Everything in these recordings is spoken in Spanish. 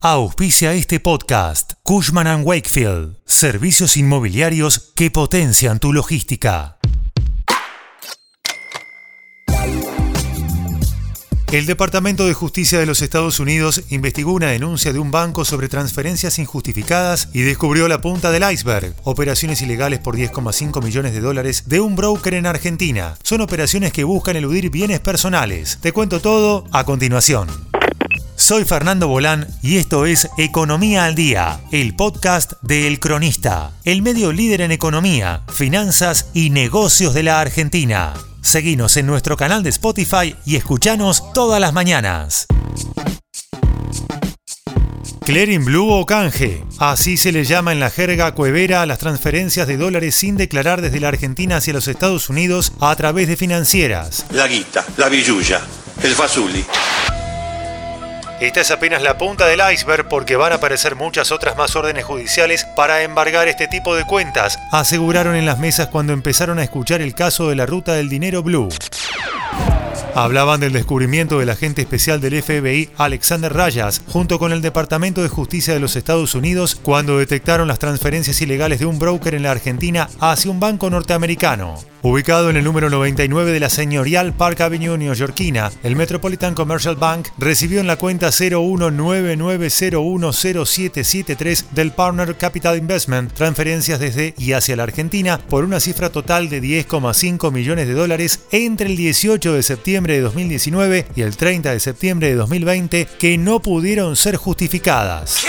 Auspicia este podcast Cushman ⁇ Wakefield, servicios inmobiliarios que potencian tu logística. El Departamento de Justicia de los Estados Unidos investigó una denuncia de un banco sobre transferencias injustificadas y descubrió la punta del iceberg, operaciones ilegales por 10,5 millones de dólares de un broker en Argentina. Son operaciones que buscan eludir bienes personales. Te cuento todo a continuación. Soy Fernando Bolán y esto es Economía al Día, el podcast de El Cronista, el medio líder en economía, finanzas y negocios de la Argentina. Seguinos en nuestro canal de Spotify y escuchanos todas las mañanas. Clearing Blue o canje. Así se le llama en la jerga cuevera a las transferencias de dólares sin declarar desde la Argentina hacia los Estados Unidos a través de financieras. La guita, la billulla, el fazuli. Esta es apenas la punta del iceberg porque van a aparecer muchas otras más órdenes judiciales para embargar este tipo de cuentas, aseguraron en las mesas cuando empezaron a escuchar el caso de la ruta del dinero blue. Hablaban del descubrimiento del agente especial del FBI Alexander Rayas junto con el Departamento de Justicia de los Estados Unidos cuando detectaron las transferencias ilegales de un broker en la Argentina hacia un banco norteamericano. Ubicado en el número 99 de la señorial Park Avenue neoyorquina, el Metropolitan Commercial Bank recibió en la cuenta 0199010773 del Partner Capital Investment transferencias desde y hacia la Argentina por una cifra total de 10,5 millones de dólares entre el 18 de septiembre de 2019 y el 30 de septiembre de 2020 que no pudieron ser justificadas.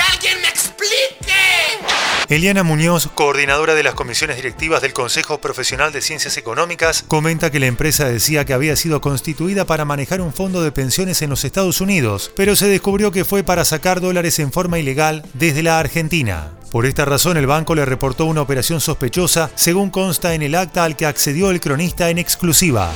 Eliana Muñoz, coordinadora de las comisiones directivas del Consejo Profesional de Ciencias Económicas, comenta que la empresa decía que había sido constituida para manejar un fondo de pensiones en los Estados Unidos, pero se descubrió que fue para sacar dólares en forma ilegal desde la Argentina. Por esta razón el banco le reportó una operación sospechosa, según consta en el acta al que accedió el cronista en exclusiva.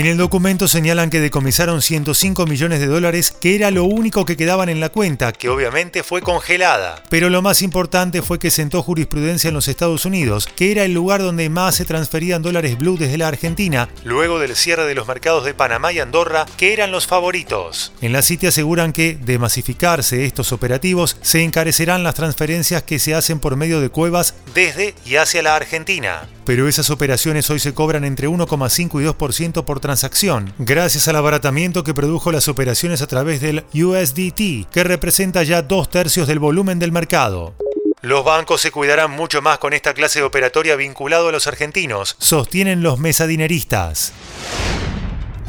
En el documento señalan que decomisaron 105 millones de dólares, que era lo único que quedaban en la cuenta, que obviamente fue congelada. Pero lo más importante fue que sentó jurisprudencia en los Estados Unidos, que era el lugar donde más se transferían dólares blue desde la Argentina, luego del cierre de los mercados de Panamá y Andorra, que eran los favoritos. En la City aseguran que, de masificarse estos operativos, se encarecerán las transferencias que se hacen por medio de cuevas desde y hacia la Argentina pero esas operaciones hoy se cobran entre 1,5 y 2% por transacción, gracias al abaratamiento que produjo las operaciones a través del USDT, que representa ya dos tercios del volumen del mercado. Los bancos se cuidarán mucho más con esta clase de operatoria vinculado a los argentinos, sostienen los mesadineristas.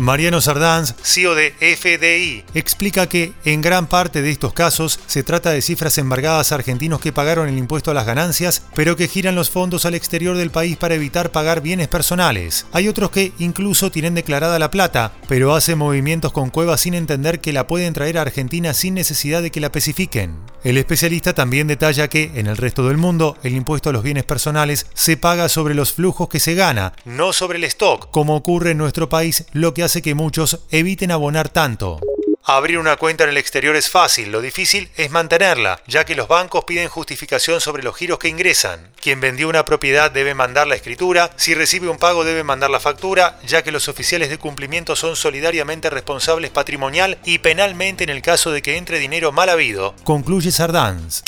Mariano Sardanz, CEO de FDI, explica que en gran parte de estos casos se trata de cifras embargadas a argentinos que pagaron el impuesto a las ganancias, pero que giran los fondos al exterior del país para evitar pagar bienes personales. Hay otros que incluso tienen declarada la plata, pero hacen movimientos con cuevas sin entender que la pueden traer a Argentina sin necesidad de que la especifiquen. El especialista también detalla que, en el resto del mundo, el impuesto a los bienes personales se paga sobre los flujos que se gana, no sobre el stock, como ocurre en nuestro país, lo que hace hace que muchos eviten abonar tanto. Abrir una cuenta en el exterior es fácil, lo difícil es mantenerla, ya que los bancos piden justificación sobre los giros que ingresan. Quien vendió una propiedad debe mandar la escritura, si recibe un pago debe mandar la factura, ya que los oficiales de cumplimiento son solidariamente responsables patrimonial y penalmente en el caso de que entre dinero mal habido, concluye Sardanz.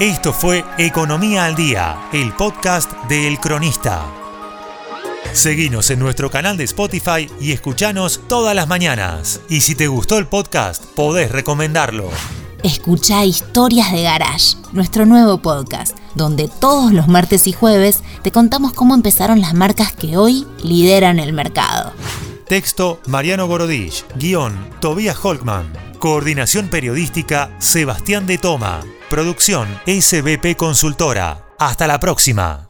Esto fue Economía al Día, el podcast de El Cronista. Seguinos en nuestro canal de Spotify y escuchanos todas las mañanas. Y si te gustó el podcast, podés recomendarlo. Escucha Historias de Garage, nuestro nuevo podcast, donde todos los martes y jueves te contamos cómo empezaron las marcas que hoy lideran el mercado. Texto Mariano Gorodich, guion Tobias Holkman, coordinación periodística Sebastián de Toma, producción SBP Consultora. Hasta la próxima.